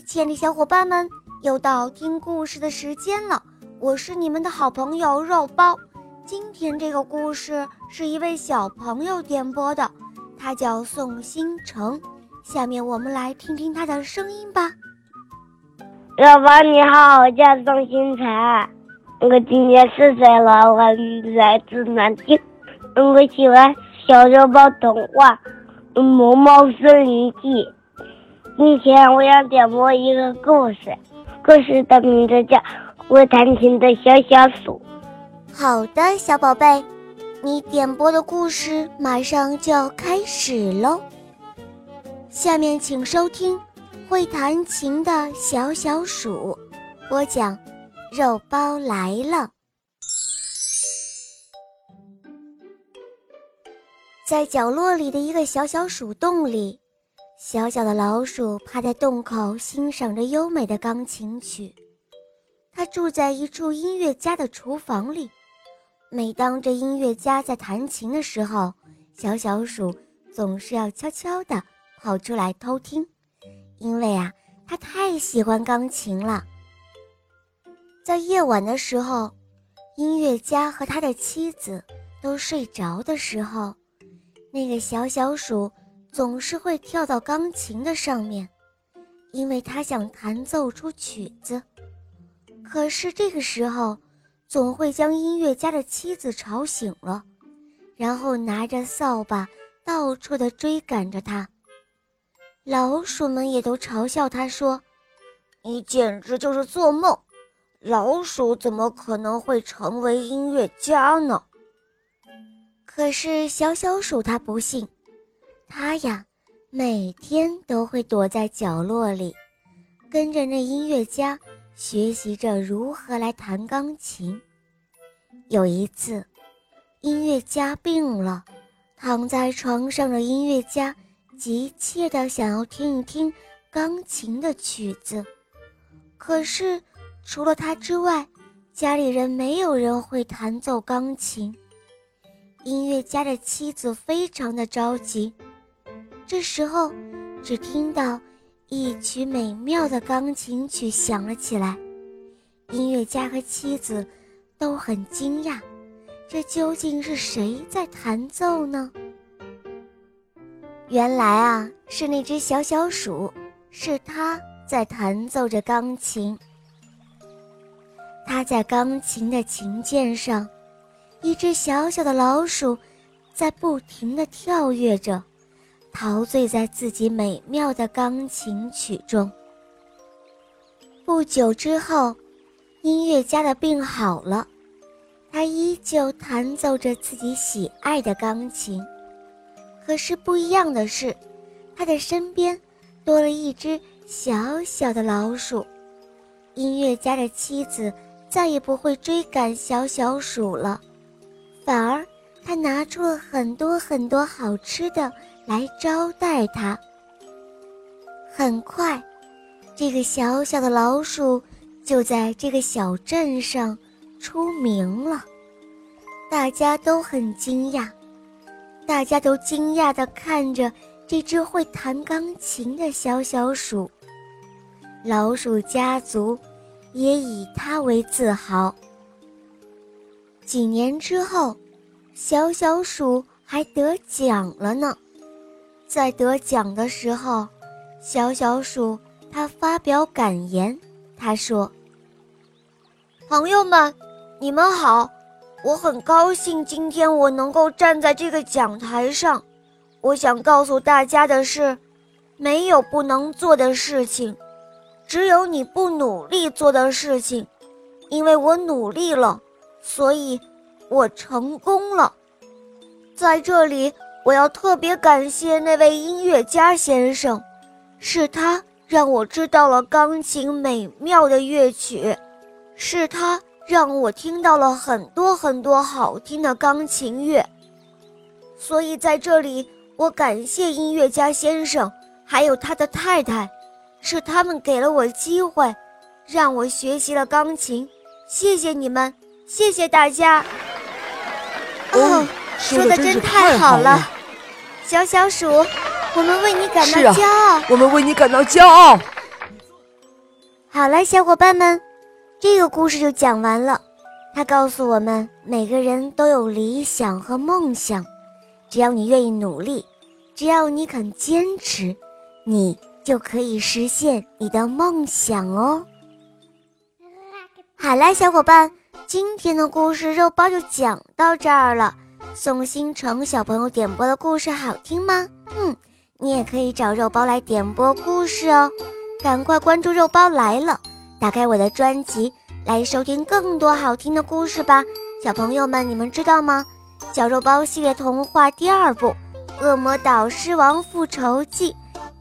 亲爱的小伙伴们，又到听故事的时间了。我是你们的好朋友肉包。今天这个故事是一位小朋友点播的，他叫宋新成。下面我们来听听他的声音吧。肉包你好，我叫宋新成，我今年四岁了，我来自南京。我喜欢小肉包童话《萌猫森林记》。今天我要点播一个故事，故事的名字叫《会弹琴的小小鼠》。好的，小宝贝，你点播的故事马上就要开始喽。下面请收听《会弹琴的小小鼠》，播讲肉包来了。在角落里的一个小小鼠洞里。小小的老鼠趴在洞口，欣赏着优美的钢琴曲。它住在一处音乐家的厨房里。每当这音乐家在弹琴的时候，小小鼠总是要悄悄地跑出来偷听，因为啊，它太喜欢钢琴了。在夜晚的时候，音乐家和他的妻子都睡着的时候，那个小小鼠。总是会跳到钢琴的上面，因为他想弹奏出曲子。可是这个时候，总会将音乐家的妻子吵醒了，然后拿着扫把到处的追赶着他。老鼠们也都嘲笑他说：“你简直就是做梦！老鼠怎么可能会成为音乐家呢？”可是小小鼠他不信。他呀，每天都会躲在角落里，跟着那音乐家学习着如何来弹钢琴。有一次，音乐家病了，躺在床上的音乐家急切地想要听一听钢琴的曲子，可是除了他之外，家里人没有人会弹奏钢琴。音乐家的妻子非常的着急。这时候，只听到一曲美妙的钢琴曲响了起来。音乐家和妻子都很惊讶，这究竟是谁在弹奏呢？原来啊，是那只小小鼠，是它在弹奏着钢琴。它在钢琴的琴键上，一只小小的老鼠在不停地跳跃着。陶醉在自己美妙的钢琴曲中。不久之后，音乐家的病好了，他依旧弹奏着自己喜爱的钢琴。可是不一样的是，他的身边多了一只小小的老鼠。音乐家的妻子再也不会追赶小小鼠了，反而他拿出了很多很多好吃的。来招待他。很快，这个小小的老鼠就在这个小镇上出名了。大家都很惊讶，大家都惊讶地看着这只会弹钢琴的小小鼠。老鼠家族也以它为自豪。几年之后，小小鼠还得奖了呢。在得奖的时候，小小鼠他发表感言，他说：“朋友们，你们好，我很高兴今天我能够站在这个讲台上。我想告诉大家的是，没有不能做的事情，只有你不努力做的事情。因为我努力了，所以我成功了。在这里。”我要特别感谢那位音乐家先生，是他让我知道了钢琴美妙的乐曲，是他让我听到了很多很多好听的钢琴乐。所以在这里，我感谢音乐家先生，还有他的太太，是他们给了我机会，让我学习了钢琴。谢谢你们，谢谢大家。哦。说的真是太好了，小小鼠，我们为你感到骄傲。我们为你感到骄傲。好了，小伙伴们，这个故事就讲完了。它告诉我们，每个人都有理想和梦想，只要你愿意努力，只要你肯坚持，你就可以实现你的梦想哦。好啦，小伙伴，今天的故事肉包就讲到这儿了。宋星成小朋友点播的故事好听吗？嗯，你也可以找肉包来点播故事哦。赶快关注肉包来了，打开我的专辑来收听更多好听的故事吧。小朋友们，你们知道吗？小肉包系列童话第二部《恶魔岛狮王复仇记》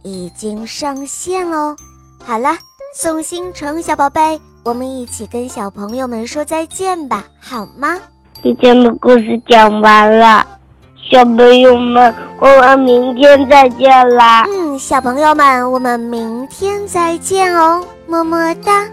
已经上线喽。好了，宋星成小宝贝，我们一起跟小朋友们说再见吧，好吗？今天的故事讲完了，小朋友们，我们明天再见啦！嗯，小朋友们，我们明天再见哦，么么哒。